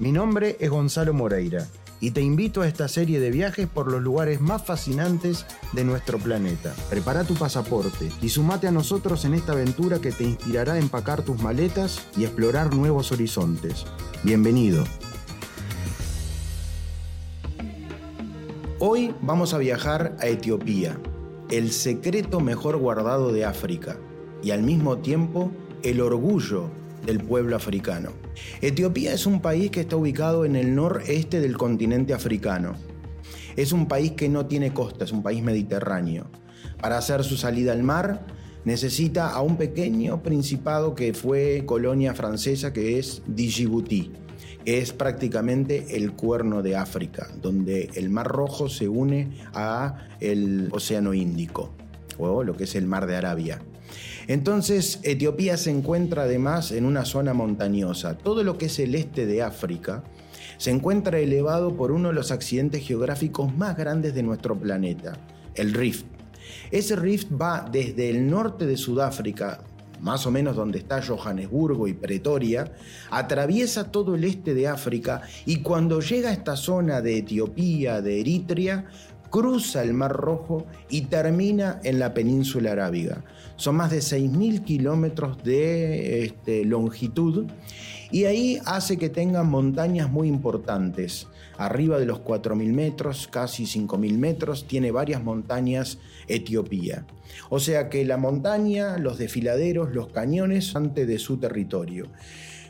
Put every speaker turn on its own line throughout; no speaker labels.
Mi nombre es Gonzalo Moreira y te invito a esta serie de viajes por los lugares más fascinantes de nuestro planeta. Prepara tu pasaporte y sumate a nosotros en esta aventura que te inspirará a empacar tus maletas y explorar nuevos horizontes. Bienvenido. Hoy vamos a viajar a Etiopía, el secreto mejor guardado de África y al mismo tiempo el orgullo del pueblo africano. Etiopía es un país que está ubicado en el noreste del continente africano. Es un país que no tiene costa, es un país mediterráneo. Para hacer su salida al mar necesita a un pequeño principado que fue colonia francesa que es Djibouti. Es prácticamente el cuerno de África, donde el Mar Rojo se une a el Océano Índico, o lo que es el Mar de Arabia. Entonces, Etiopía se encuentra además en una zona montañosa. Todo lo que es el este de África se encuentra elevado por uno de los accidentes geográficos más grandes de nuestro planeta, el Rift. Ese Rift va desde el norte de Sudáfrica, más o menos donde está Johannesburgo y Pretoria, atraviesa todo el este de África y cuando llega a esta zona de Etiopía, de Eritrea, cruza el Mar Rojo y termina en la península arábiga. Son más de 6.000 kilómetros de este, longitud y ahí hace que tengan montañas muy importantes. Arriba de los 4.000 metros, casi 5.000 metros, tiene varias montañas Etiopía. O sea que la montaña, los desfiladeros, los cañones, antes de su territorio.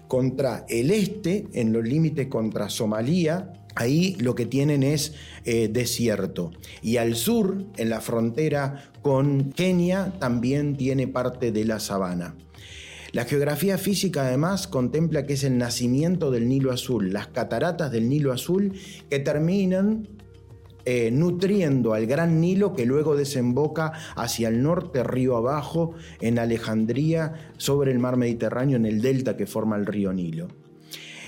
Contra el este, en los límites contra Somalia, Ahí lo que tienen es eh, desierto. Y al sur, en la frontera con Kenia, también tiene parte de la sabana. La geografía física además contempla que es el nacimiento del Nilo Azul, las cataratas del Nilo Azul que terminan eh, nutriendo al gran Nilo que luego desemboca hacia el norte, río abajo, en Alejandría, sobre el mar Mediterráneo, en el delta que forma el río Nilo.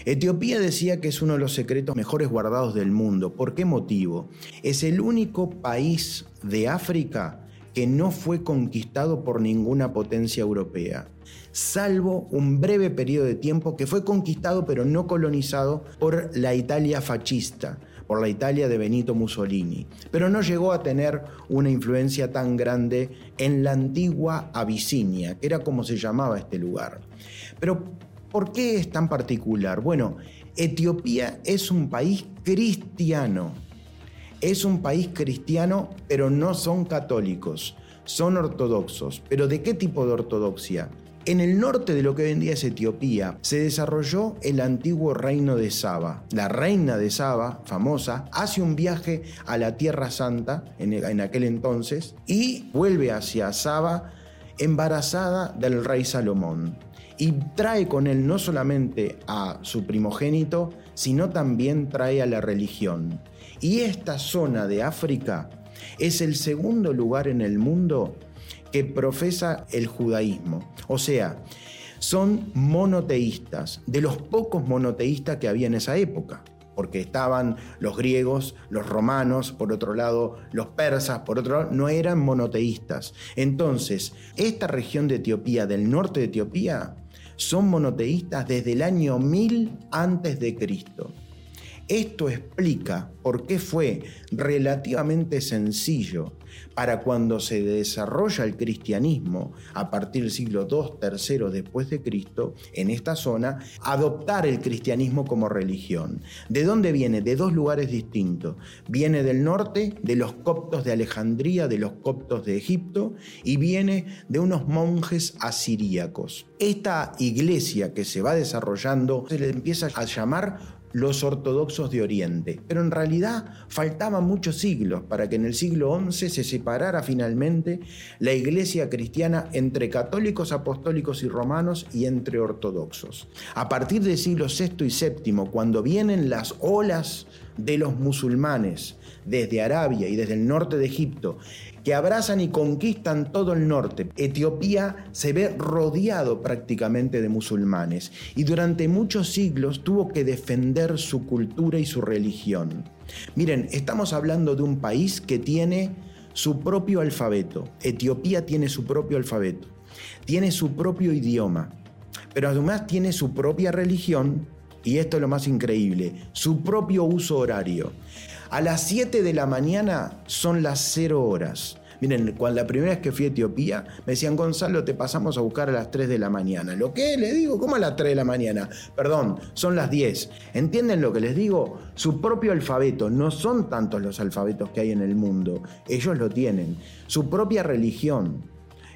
Etiopía decía que es uno de los secretos mejores guardados del mundo. ¿Por qué motivo? Es el único país de África que no fue conquistado por ninguna potencia europea, salvo un breve periodo de tiempo que fue conquistado pero no colonizado por la Italia fascista, por la Italia de Benito Mussolini, pero no llegó a tener una influencia tan grande en la antigua Abisinia, que era como se llamaba este lugar. Pero ¿Por qué es tan particular? Bueno, Etiopía es un país cristiano. Es un país cristiano, pero no son católicos, son ortodoxos. ¿Pero de qué tipo de ortodoxia? En el norte de lo que hoy en día es Etiopía, se desarrolló el antiguo reino de Saba. La reina de Saba, famosa, hace un viaje a la Tierra Santa en, en aquel entonces y vuelve hacia Saba embarazada del rey Salomón y trae con él no solamente a su primogénito, sino también trae a la religión. Y esta zona de África es el segundo lugar en el mundo que profesa el judaísmo. O sea, son monoteístas, de los pocos monoteístas que había en esa época porque estaban los griegos, los romanos, por otro lado los persas, por otro lado, no eran monoteístas. Entonces, esta región de Etiopía, del norte de Etiopía, son monoteístas desde el año 1000 antes de Cristo. Esto explica por qué fue relativamente sencillo para cuando se desarrolla el cristianismo a partir del siglo II, III después de Cristo, en esta zona, adoptar el cristianismo como religión. ¿De dónde viene? De dos lugares distintos. Viene del norte, de los coptos de Alejandría, de los coptos de Egipto, y viene de unos monjes asiríacos. Esta iglesia que se va desarrollando se le empieza a llamar los ortodoxos de Oriente. Pero en realidad faltaban muchos siglos para que en el siglo XI se separara finalmente la iglesia cristiana entre católicos, apostólicos y romanos y entre ortodoxos. A partir del siglo VI y VII, cuando vienen las olas de los musulmanes desde Arabia y desde el norte de Egipto, que abrazan y conquistan todo el norte. Etiopía se ve rodeado prácticamente de musulmanes y durante muchos siglos tuvo que defender su cultura y su religión. Miren, estamos hablando de un país que tiene su propio alfabeto. Etiopía tiene su propio alfabeto, tiene su propio idioma, pero además tiene su propia religión y esto es lo más increíble, su propio uso horario. A las 7 de la mañana son las 0 horas. Miren, cuando la primera vez que fui a Etiopía, me decían, Gonzalo, te pasamos a buscar a las 3 de la mañana. ¿Lo qué? Le digo, ¿cómo a las 3 de la mañana? Perdón, son las 10. ¿Entienden lo que les digo? Su propio alfabeto, no son tantos los alfabetos que hay en el mundo, ellos lo tienen. Su propia religión,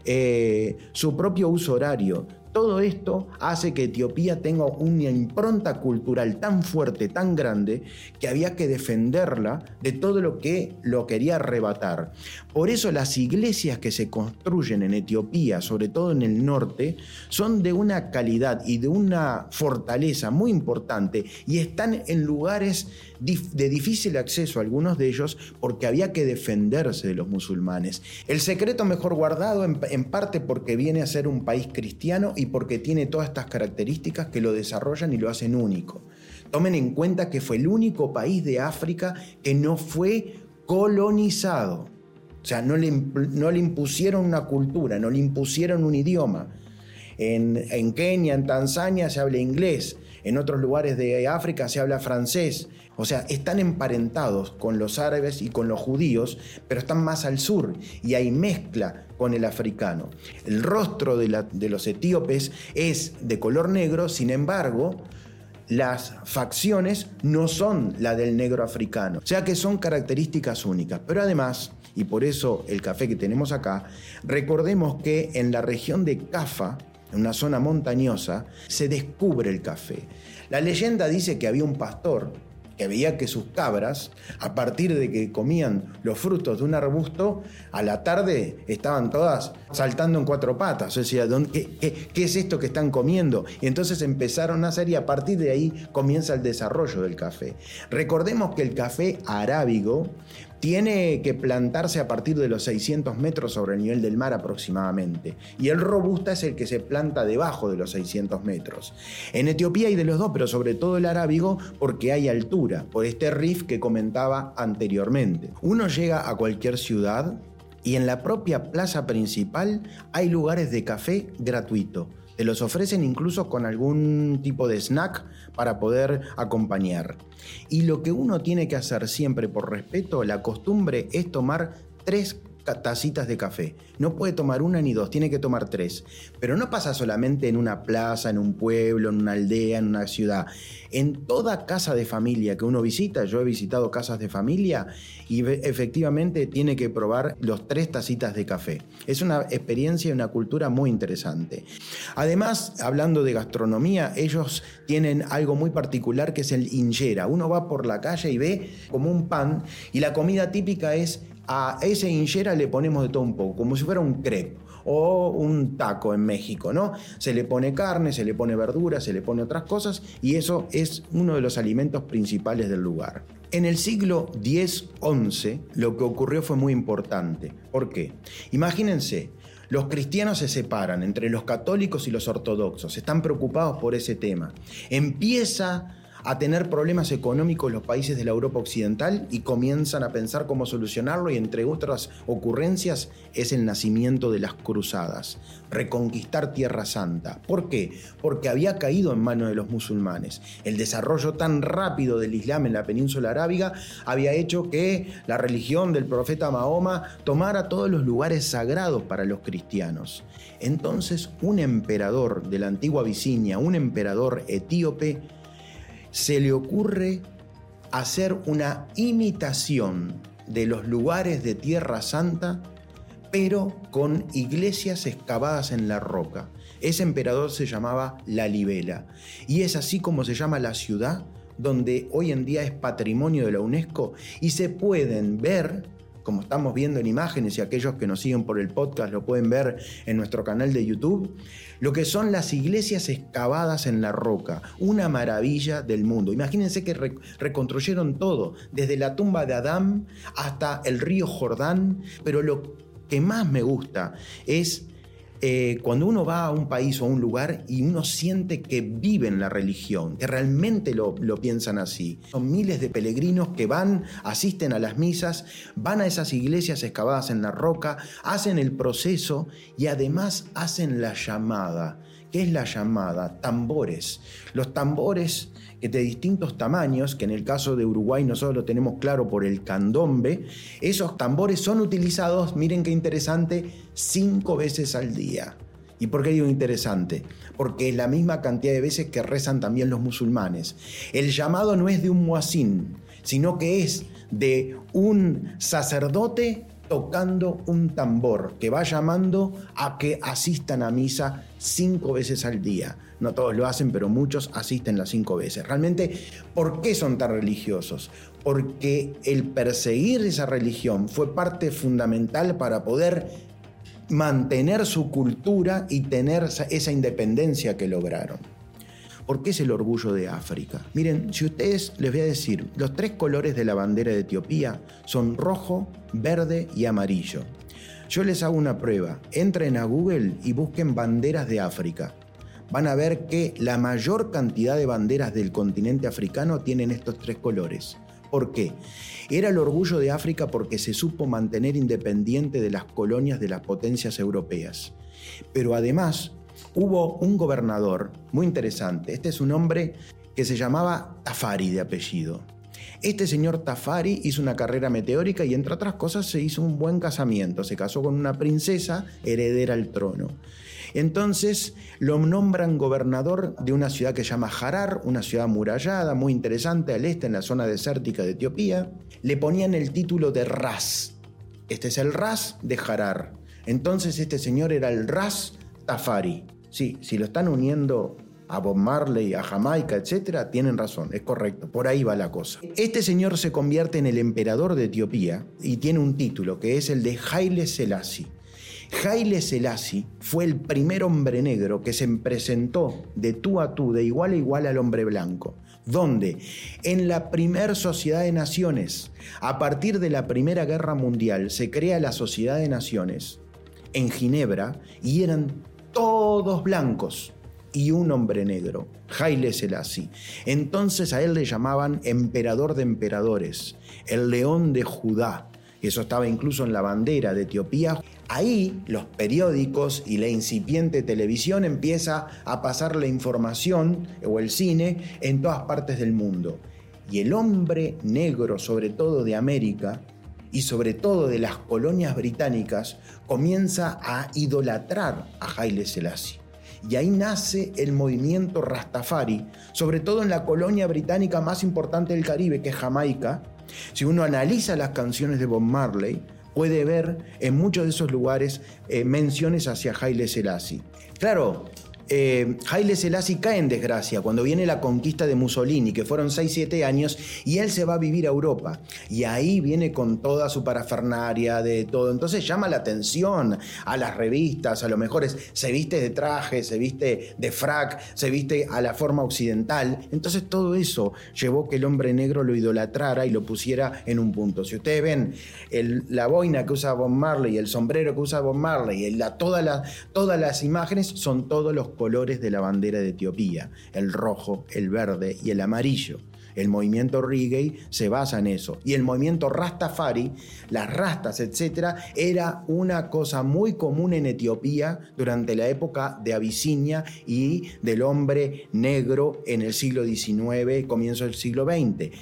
eh, su propio uso horario, todo esto hace que Etiopía tenga una impronta cultural tan fuerte, tan grande, que había que defenderla de todo lo que lo quería arrebatar. Por eso las iglesias que se construyen en Etiopía, sobre todo en el norte, son de una calidad y de una fortaleza muy importante y están en lugares de difícil acceso, algunos de ellos, porque había que defenderse de los musulmanes. El secreto mejor guardado en, parte porque viene a ser un país cristiano y porque tiene todas estas características que lo desarrollan y lo hacen único. Tomen en cuenta que fue el único país de África que no fue colonizado. O sea, no le, no le impusieron una cultura, no le impusieron un idioma. En, en, Kenia, en Tanzania se habla inglés, en otros lugares de África se habla francés, o sea, están emparentados con los árabes y con los judíos, pero están más al sur y hay mezcla con el africano. El rostro de, los etíopes es de color negro, sin embargo, las facciones no son la del negro africano, o sea que son características únicas. Pero además, y por eso el café que tenemos acá, recordemos que en la región de Cafa, en una zona montañosa, se descubre el café. La leyenda dice que había un pastor que veía que sus cabras, a partir de que comían los frutos de un arbusto, a la tarde estaban todas saltando en cuatro patas. O sea, qué, qué, es esto que están comiendo? Y entonces empezaron a hacer y a partir de ahí comienza el desarrollo del café. Recordemos que el café arábigo tiene que plantarse a partir de los 600 metros sobre el nivel del mar aproximadamente. Y el robusta es el que se planta debajo de los 600 metros. En Etiopía hay de los dos, pero sobre todo el arábigo porque hay altura, por este riff que comentaba anteriormente. Uno llega a cualquier ciudad y en la propia plaza principal hay lugares de café gratuito te los ofrecen incluso con algún tipo de snack para poder acompañar. Y lo que uno tiene que hacer siempre por respeto, la costumbre es tomar tres tacitas de café. No puede tomar una ni dos, tiene que tomar tres. Pero no pasa solamente en una plaza, en un pueblo, en una aldea, en una ciudad. En toda casa de familia que uno visita, yo he visitado casas de familia y efectivamente tiene que probar los tres tacitas de café. Es una experiencia y una cultura muy interesante. Además, hablando de gastronomía, ellos tienen algo muy particular que es el injera. Uno va por la calle y ve como un pan y la comida típica es a ese injera le ponemos de todo un poco, como si fuera un crepe o un taco en México, ¿no? Se le pone carne, se le pone verdura, se le pone otras cosas y eso es uno de los alimentos principales del lugar. En el siglo X-XI lo que ocurrió fue muy importante. ¿Por qué? Imagínense, los cristianos se separan entre los católicos y los ortodoxos, están preocupados por ese tema. Empieza a tener problemas económicos los países de la Europa Occidental y comienzan a pensar cómo solucionarlo y entre otras ocurrencias es el nacimiento de las cruzadas, reconquistar Tierra Santa. ¿Por qué? Porque había caído en manos de los musulmanes. El desarrollo tan rápido del Islam en la península arábiga había hecho que la religión del profeta Mahoma tomara todos los lugares sagrados para los cristianos. Entonces un emperador de la antigua Abisinia, un emperador etíope, se le ocurre hacer una imitación de los lugares de Tierra Santa, pero con iglesias excavadas en la roca. Ese emperador se llamaba La Libela, y es así como se llama la ciudad donde hoy en día es patrimonio de la UNESCO y se pueden ver como estamos viendo en imágenes y aquellos que nos siguen por el podcast lo pueden ver en nuestro canal de YouTube, lo que son las iglesias excavadas en la roca, una maravilla del mundo. Imagínense que reconstruyeron todo, desde la tumba de Adán hasta el río Jordán, pero lo que más me gusta es eh, cuando uno va a un país o a un lugar y uno siente que viven la religión, que realmente lo, lo piensan así. Son miles de peregrinos que van, asisten a las misas, van a esas iglesias excavadas en la roca, hacen el proceso y además hacen la llamada. ¿Qué es la llamada? Tambores. Los tambores de distintos tamaños, que en el caso de Uruguay nosotros lo tenemos claro por el candombe, esos tambores son utilizados, miren qué interesante, cinco veces al día. ¿Y por qué digo interesante? Porque es la misma cantidad de veces que rezan también los musulmanes. El llamado no es de un muazín, sino que es de un sacerdote tocando un tambor que va llamando a que asistan a misa cinco veces al día. No todos lo hacen, pero muchos asisten las cinco veces. Realmente, ¿por qué son tan religiosos? Porque el perseguir esa religión fue parte fundamental para poder mantener su cultura y tener esa independencia que lograron. ¿Por qué es el orgullo de África? Miren, si ustedes les voy a decir, los tres colores de la bandera de Etiopía son rojo, verde y amarillo. Yo les hago una prueba. Entren a Google y busquen banderas de África. Van a ver que la mayor cantidad de banderas del continente africano tienen estos tres colores. ¿Por qué? Era el orgullo de África porque se supo mantener independiente de las colonias de las potencias europeas. Pero además hubo un gobernador muy interesante. Este es un hombre que se llamaba Tafari de apellido. Este señor Tafari hizo una carrera meteórica y entre otras cosas se hizo un buen casamiento. Se casó con una princesa heredera al trono. Entonces lo nombran gobernador de una ciudad que se llama Harar, una ciudad amurallada, muy interesante al este, en la zona desértica de Etiopía. Le ponían el título de Ras. Este es el Ras de Harar. Entonces este señor era el Ras Tafari. Sí, si lo están uniendo a Bob Marley, a Jamaica, etc., tienen razón, es correcto, por ahí va la cosa. Este señor se convierte en el emperador de Etiopía y tiene un título que es el de Haile Selassie. Haile Selassie fue el primer hombre negro que se presentó de tú a tú, de igual a igual al hombre blanco. ¿Dónde? En la primer sociedad de naciones. A partir de la Primera Guerra Mundial se crea la Sociedad de Naciones en Ginebra y eran todos blancos y un hombre negro, Haile Selassie. Entonces a él le llamaban emperador de emperadores, el león de Judá. Eso estaba incluso en la bandera de Etiopía. Ahí los periódicos y la incipiente televisión empieza a pasar la información o el cine en todas partes del mundo. Y el hombre negro, sobre todo de América, y sobre todo de las colonias británicas, comienza a idolatrar a Haile Selassie. Y ahí nace el movimiento Rastafari, sobre todo en la colonia británica más importante del Caribe, que es Jamaica. Si uno analiza las canciones de Bob Marley, puede ver en muchos de esos lugares eh, menciones hacia Haile Selassie. Claro, eh, Haile Selassie cae en desgracia cuando viene la conquista de Mussolini, que fueron 6-7 años, y él se va a vivir a Europa. Y ahí viene con toda su parafernaria de todo. Entonces llama la atención a las revistas, a lo mejor se viste de traje, se viste de frac, se viste a la forma occidental. Entonces todo eso llevó que el hombre negro lo idolatrara y lo pusiera en un punto. Si ustedes ven la boina que usa Bob Marley, el sombrero que usa Bob Marley, la, todas las imágenes son todos los colores de la bandera de Etiopía, el rojo, el verde y el amarillo. El movimiento reggae se basa en eso. Y el movimiento Rastafari, las rastas, etc., era una cosa muy común en Etiopía durante la época de Abisinia y del hombre negro en el siglo XIX, comienzo del siglo XX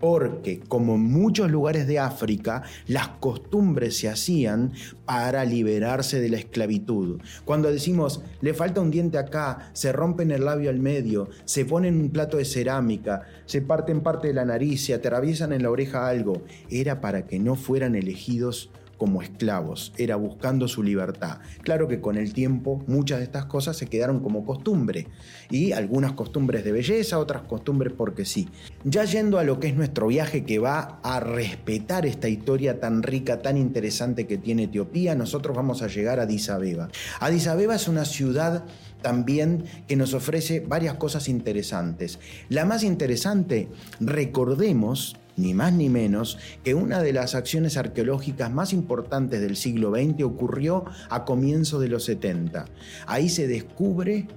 porque como en muchos lugares de África, las costumbres se hacían para liberarse de la esclavitud. Cuando decimos, le falta un diente acá, se rompen el labio al medio, se ponen un plato de cerámica, se parten parte de la nariz, se atraviesan en la oreja algo, era para que no fueran elegidos como esclavos, era buscando su libertad. Claro que con el tiempo muchas de estas cosas se quedaron como costumbre y algunas costumbres de belleza, otras costumbres porque sí. Ya yendo a lo que es nuestro viaje que va a respetar esta historia tan rica, tan interesante que tiene Etiopía, nosotros vamos a llegar a Addis Abeba. Addis Abeba es una ciudad también que nos ofrece varias cosas interesantes. La más interesante, recordemos, ni más ni menos, que una de las acciones arqueológicas más importantes del siglo XX ocurrió a comienzos de los 70. Ahí se descubre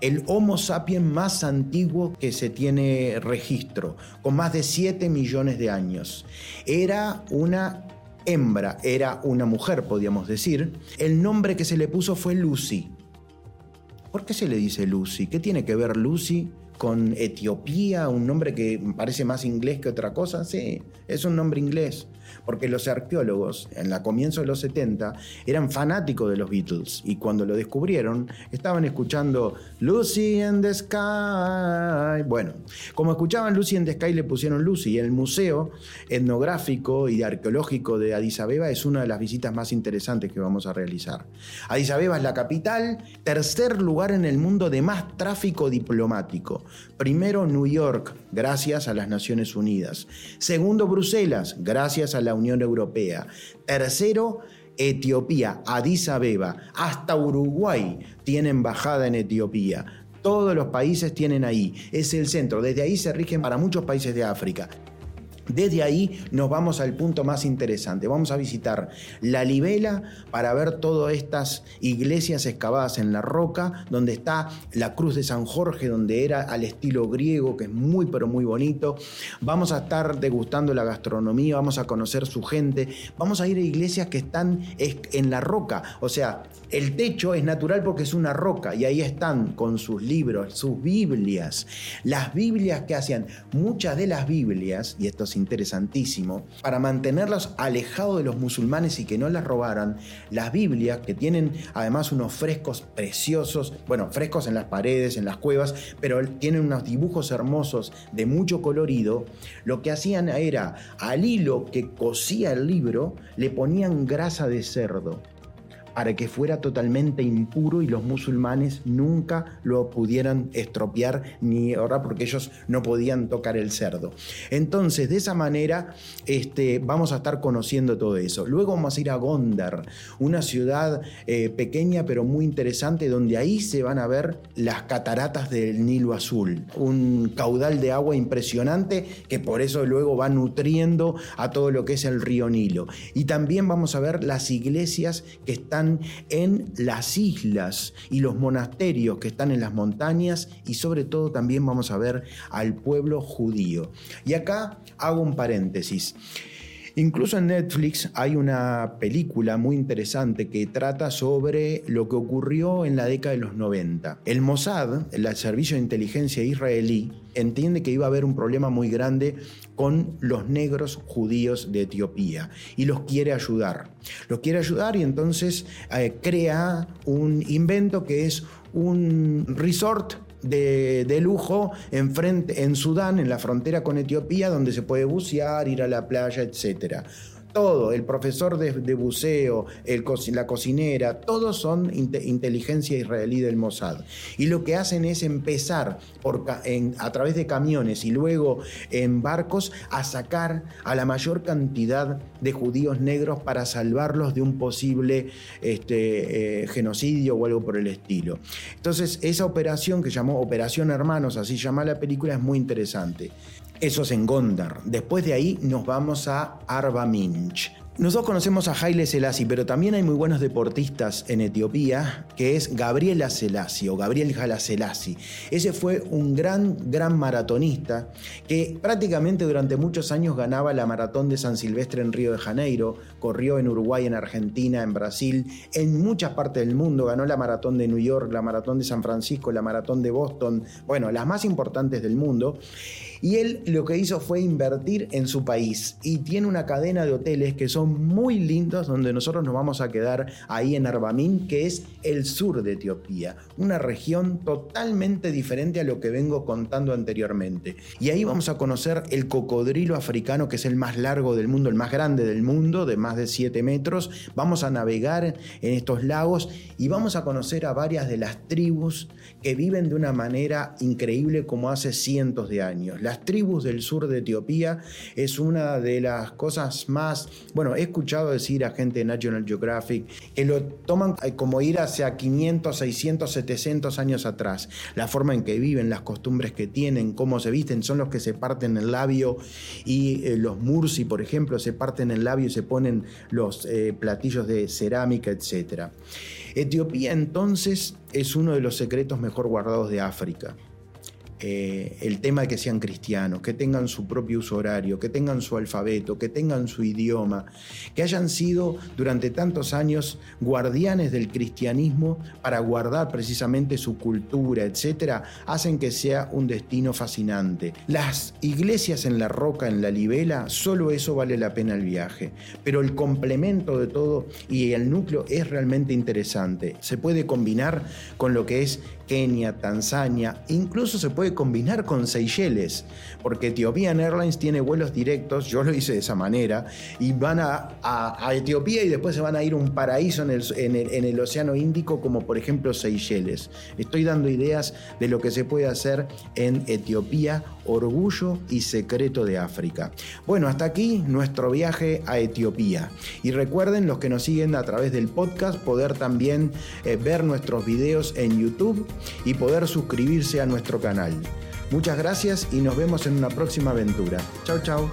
el Homo sapiens más antiguo que se tiene registro, con más de 7 millones de años. Era una hembra, era una mujer, podríamos decir. El nombre que se le puso fue Lucy. ¿Por qué se le dice Lucy? ¿Qué tiene que ver Lucy con Etiopía? Un nombre que parece más inglés que otra cosa. Sí, es un nombre inglés porque los arqueólogos en la comienzo de los 70 eran fanáticos de los Beatles y cuando lo descubrieron estaban escuchando Lucy in the Sky. Bueno, como escuchaban Lucy in the Sky le pusieron Lucy y el museo etnográfico y arqueológico de Addis Abeba es una de las visitas más interesantes que vamos a realizar. Addis Abeba es la capital, tercer lugar en el mundo de más tráfico diplomático. Primero New York, gracias a las Naciones Unidas. Segundo Bruselas, gracias a la Unión Europea. Tercero, Etiopía, Addis Abeba, hasta Uruguay tiene embajada en Etiopía. Todos los países tienen ahí. Es el centro. Desde ahí se rigen para muchos países de África. Desde ahí nos vamos al punto más interesante. Vamos a visitar la Libela para ver todas estas iglesias excavadas en la roca, donde está la cruz de San Jorge, donde era al estilo griego, que es muy pero muy bonito. Vamos a estar degustando la gastronomía, vamos a conocer su gente, vamos a ir a iglesias que están en la roca, o sea, el techo es natural porque es una roca y ahí están con sus libros, sus Biblias. Las Biblias que hacían, muchas de las Biblias, y esto es interesantísimo, para mantenerlas alejados de los musulmanes y que no las robaran, las Biblias, que tienen además unos frescos preciosos, bueno, frescos en las paredes, en las cuevas, pero tienen unos dibujos hermosos de mucho colorido, lo que hacían era al hilo que cosía el libro, le ponían grasa de cerdo para que fuera totalmente impuro y los musulmanes nunca lo pudieran estropear ni ahora porque ellos no podían tocar el cerdo. Entonces, de esa manera este, vamos a estar conociendo todo eso. Luego vamos a ir a Gondar, una ciudad eh, pequeña pero muy interesante donde ahí se van a ver las cataratas del Nilo Azul, un caudal de agua impresionante que por eso luego va nutriendo a todo lo que es el río Nilo. Y también vamos a ver las iglesias que están en las islas y los monasterios que están en las montañas y sobre todo también vamos a ver al pueblo judío. Y acá hago un paréntesis. Incluso en Netflix hay una película muy interesante que trata sobre lo que ocurrió en la década de los 90. El Mossad, el servicio de inteligencia israelí, entiende que iba a haber un problema muy grande con los negros judíos de Etiopía y los quiere ayudar. Los quiere ayudar y entonces eh, crea un invento que es un resort de, lujo en, frente, en Sudán, en la frontera con Etiopía, donde se puede bucear, ir a la playa, etc todo, el profesor de, buceo, la cocinera, todos son inteligencia israelí del Mossad. Y lo que hacen es empezar a través de camiones y luego en barcos a sacar a la mayor cantidad de judíos negros para salvarlos de un posible este, eh, genocidio o algo por el estilo. Entonces, esa operación que llamó Operación Hermanos, así llama la película, es muy interesante. Eso es en Gondar. Después de ahí nos vamos a Arba Minch. Nosotros conocemos a Haile Selassie, pero también hay muy buenos deportistas en Etiopía, que es Gabriel Selassie o Gabriel Hala Selassie. Ese fue un gran, gran maratonista que prácticamente durante muchos años ganaba la maratón de San Silvestre en Río de Janeiro, corrió en Uruguay, en Argentina, en Brasil, en muchas partes del mundo, ganó la maratón de New York, la maratón de San Francisco, la maratón de Boston, bueno, las más importantes del mundo. Y él lo que hizo fue invertir en su país y tiene una cadena de hoteles que son muy lindos donde nosotros nos vamos a quedar ahí en Arbamin, que es el sur de Etiopía, una región totalmente diferente a lo que vengo contando anteriormente. Y ahí vamos a conocer el cocodrilo africano, que es el más largo del mundo, el más grande del mundo, de más de 7 metros. Vamos a navegar en estos lagos y vamos a conocer a varias de las tribus que viven de una manera increíble como hace cientos de años. Las tribus del sur de Etiopía es una de las cosas más, bueno, he escuchado decir a gente de National Geographic que lo toman como ir hacia 500, 600, 700 años atrás. La forma en que viven, las costumbres que tienen, cómo se visten, son los que se parten el labio y eh, los mursi, por ejemplo, se parten el labio y se ponen los eh, platillos de cerámica, etc. Etiopía entonces es uno de los secretos mejor guardados de África. Eh, el tema de que sean cristianos, que tengan su propio uso horario, que tengan su alfabeto, que tengan su idioma, que hayan sido durante tantos años guardianes del cristianismo para guardar precisamente su cultura, etcétera, hacen que sea un destino fascinante. Las iglesias en la roca, en la libela, solo eso vale la pena el viaje, pero el complemento de todo y el núcleo es realmente interesante. Se puede combinar con lo que es Kenia, Tanzania, incluso se puede combinar con Seychelles, porque Ethiopian Airlines tiene vuelos directos, yo lo hice de esa manera, y van a, Etiopía y después se van a ir a un paraíso en el, en el Océano Índico, como por ejemplo Seychelles. Estoy dando ideas de lo que se puede hacer en Etiopía, orgullo y secreto de África. Bueno, hasta aquí nuestro viaje a Etiopía. Y recuerden los que nos siguen a través del podcast poder también eh, ver nuestros videos en YouTube y poder suscribirse a nuestro canal. Muchas gracias y nos vemos en una próxima aventura. Chao, chao.